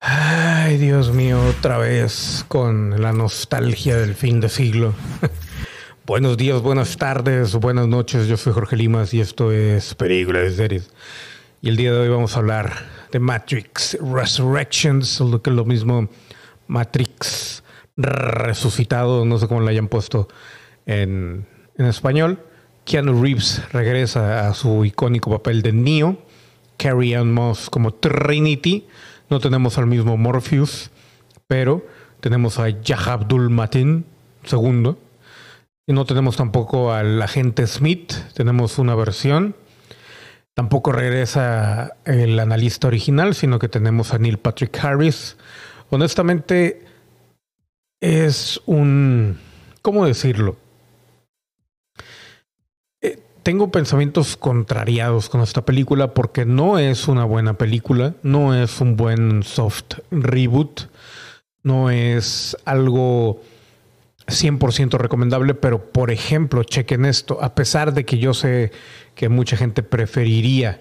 Ay, Dios mío, otra vez con la nostalgia del fin de siglo. Buenos días, buenas tardes, buenas noches. Yo soy Jorge Limas y esto es Películas de Series. Y el día de hoy vamos a hablar de Matrix Resurrections, lo que es lo mismo Matrix resucitado, no sé cómo le hayan puesto en, en español. Keanu Reeves regresa a su icónico papel de Neo. Carrie Ann Moss como Trinity. No tenemos al mismo Morpheus, pero tenemos a Yah Abdul Matin segundo. Y no tenemos tampoco al agente Smith. Tenemos una versión. Tampoco regresa el analista original, sino que tenemos a Neil Patrick Harris. Honestamente, es un... ¿Cómo decirlo? Tengo pensamientos contrariados con esta película porque no es una buena película, no es un buen soft reboot, no es algo 100% recomendable, pero por ejemplo, chequen esto, a pesar de que yo sé que mucha gente preferiría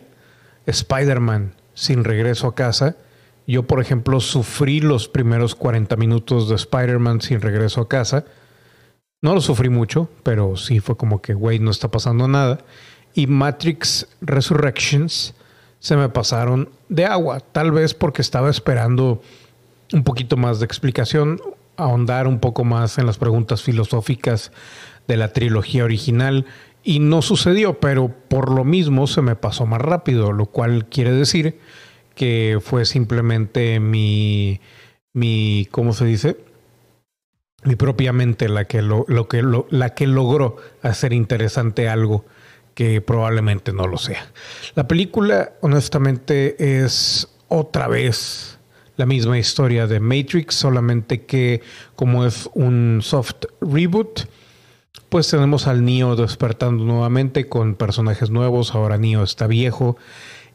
Spider-Man sin regreso a casa, yo por ejemplo sufrí los primeros 40 minutos de Spider-Man sin regreso a casa, no lo sufrí mucho, pero sí fue como que, güey, no está pasando nada. Y Matrix Resurrections se me pasaron de agua, tal vez porque estaba esperando un poquito más de explicación, ahondar un poco más en las preguntas filosóficas de la trilogía original y no sucedió, pero por lo mismo se me pasó más rápido, lo cual quiere decir que fue simplemente mi, mi ¿cómo se dice? Y propiamente la que, lo, que la que logró hacer interesante algo que probablemente no lo sea. La película, honestamente, es otra vez la misma historia de Matrix, solamente que como es un soft reboot, pues tenemos al Neo despertando nuevamente con personajes nuevos, ahora Neo está viejo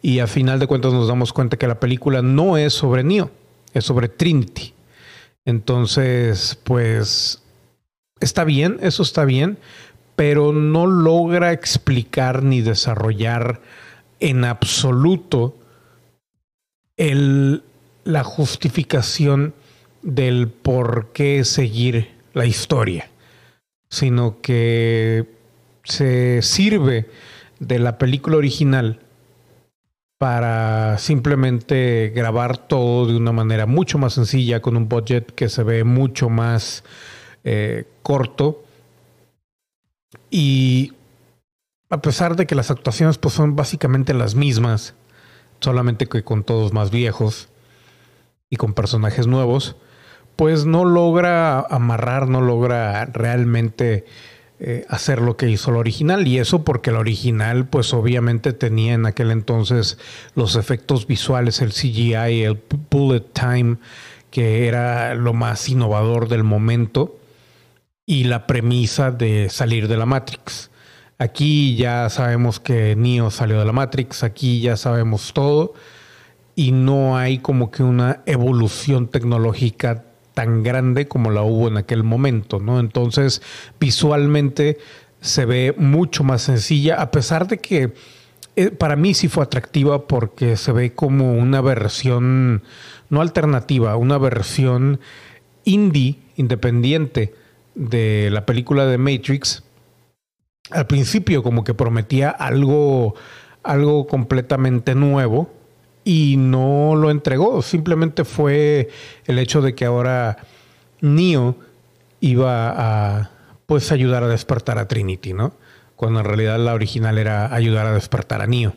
y a final de cuentas nos damos cuenta que la película no es sobre Neo, es sobre Trinity. Entonces, pues está bien, eso está bien, pero no logra explicar ni desarrollar en absoluto el, la justificación del por qué seguir la historia, sino que se sirve de la película original para simplemente grabar todo de una manera mucho más sencilla, con un budget que se ve mucho más eh, corto. Y a pesar de que las actuaciones pues, son básicamente las mismas, solamente que con todos más viejos y con personajes nuevos, pues no logra amarrar, no logra realmente eh, hacer lo que hizo el original. Y eso porque el original, pues obviamente tenía en aquel entonces los efectos visuales, el CGI, el bullet time, que era lo más innovador del momento, y la premisa de salir de la Matrix. Aquí ya sabemos que Neo salió de la Matrix, aquí ya sabemos todo, y no hay como que una evolución tecnológica tan grande como la hubo en aquel momento, ¿no? Entonces, visualmente se ve mucho más sencilla, a pesar de que eh, para mí sí fue atractiva porque se ve como una versión, no alternativa, una versión indie, independiente de la película de Matrix. Al principio como que prometía algo, algo completamente nuevo, y no lo entregó. Simplemente fue el hecho de que ahora Neo iba a pues ayudar a despertar a Trinity, ¿no? Cuando en realidad la original era ayudar a despertar a Neo.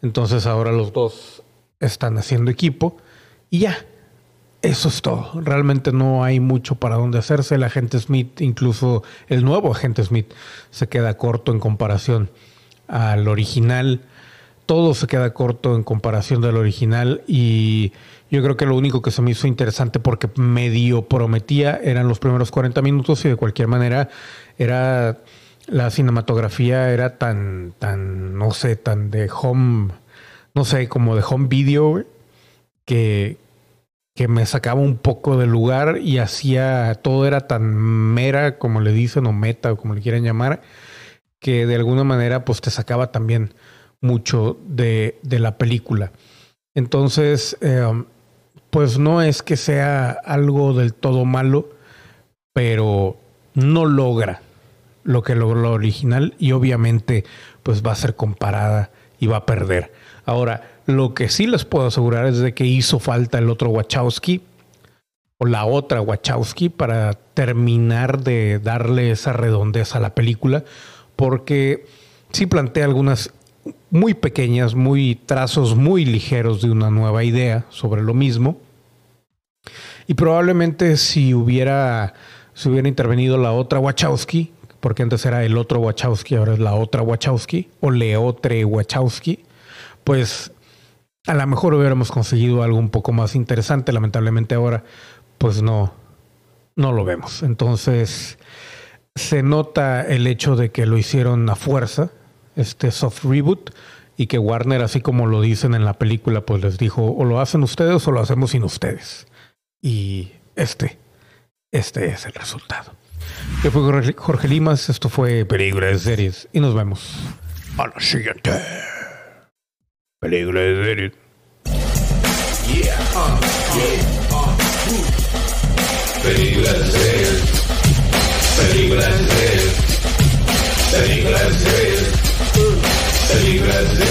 Entonces ahora los dos están haciendo equipo y ya. Eso es todo. Realmente no hay mucho para dónde hacerse. El agente Smith, incluso el nuevo agente Smith, se queda corto en comparación al original todo se queda corto en comparación del original y yo creo que lo único que se me hizo interesante porque medio prometía eran los primeros 40 minutos y de cualquier manera era la cinematografía era tan tan no sé, tan de home no sé, como de home video que que me sacaba un poco del lugar y hacía todo era tan mera como le dicen o meta o como le quieran llamar que de alguna manera pues te sacaba también mucho de, la película. Entonces, eh, pues no es que sea algo del todo malo, pero no logra lo que logró la original y obviamente pues va a ser comparada y va a perder. Ahora, lo que sí les puedo asegurar es de que hizo falta el otro Wachowski o la otra Wachowski para terminar de darle esa redondez a la película, porque sí plantea algunas muy pequeñas, muy trazos muy ligeros de una nueva idea sobre lo mismo. Y probablemente si hubiera, si hubiera intervenido la otra Wachowski, porque antes era el otro Wachowski, ahora es la otra Wachowski, o Leotre Wachowski, pues a lo mejor hubiéramos conseguido algo un poco más interesante. Lamentablemente ahora, pues no, no lo vemos. Entonces, se nota el hecho de que lo hicieron a fuerza, este soft reboot y que Warner, así como lo dicen en la película, pues les dijo, o lo hacen ustedes o lo hacemos sin ustedes. Y este, este es el resultado. Yo fui Jorge Limas, esto fue Peligro de Series y nos vemos a la siguiente. Peligro de Series. Yeah, uh. Peligro de Series. Peligro de Series. Peligro de Series. Yes.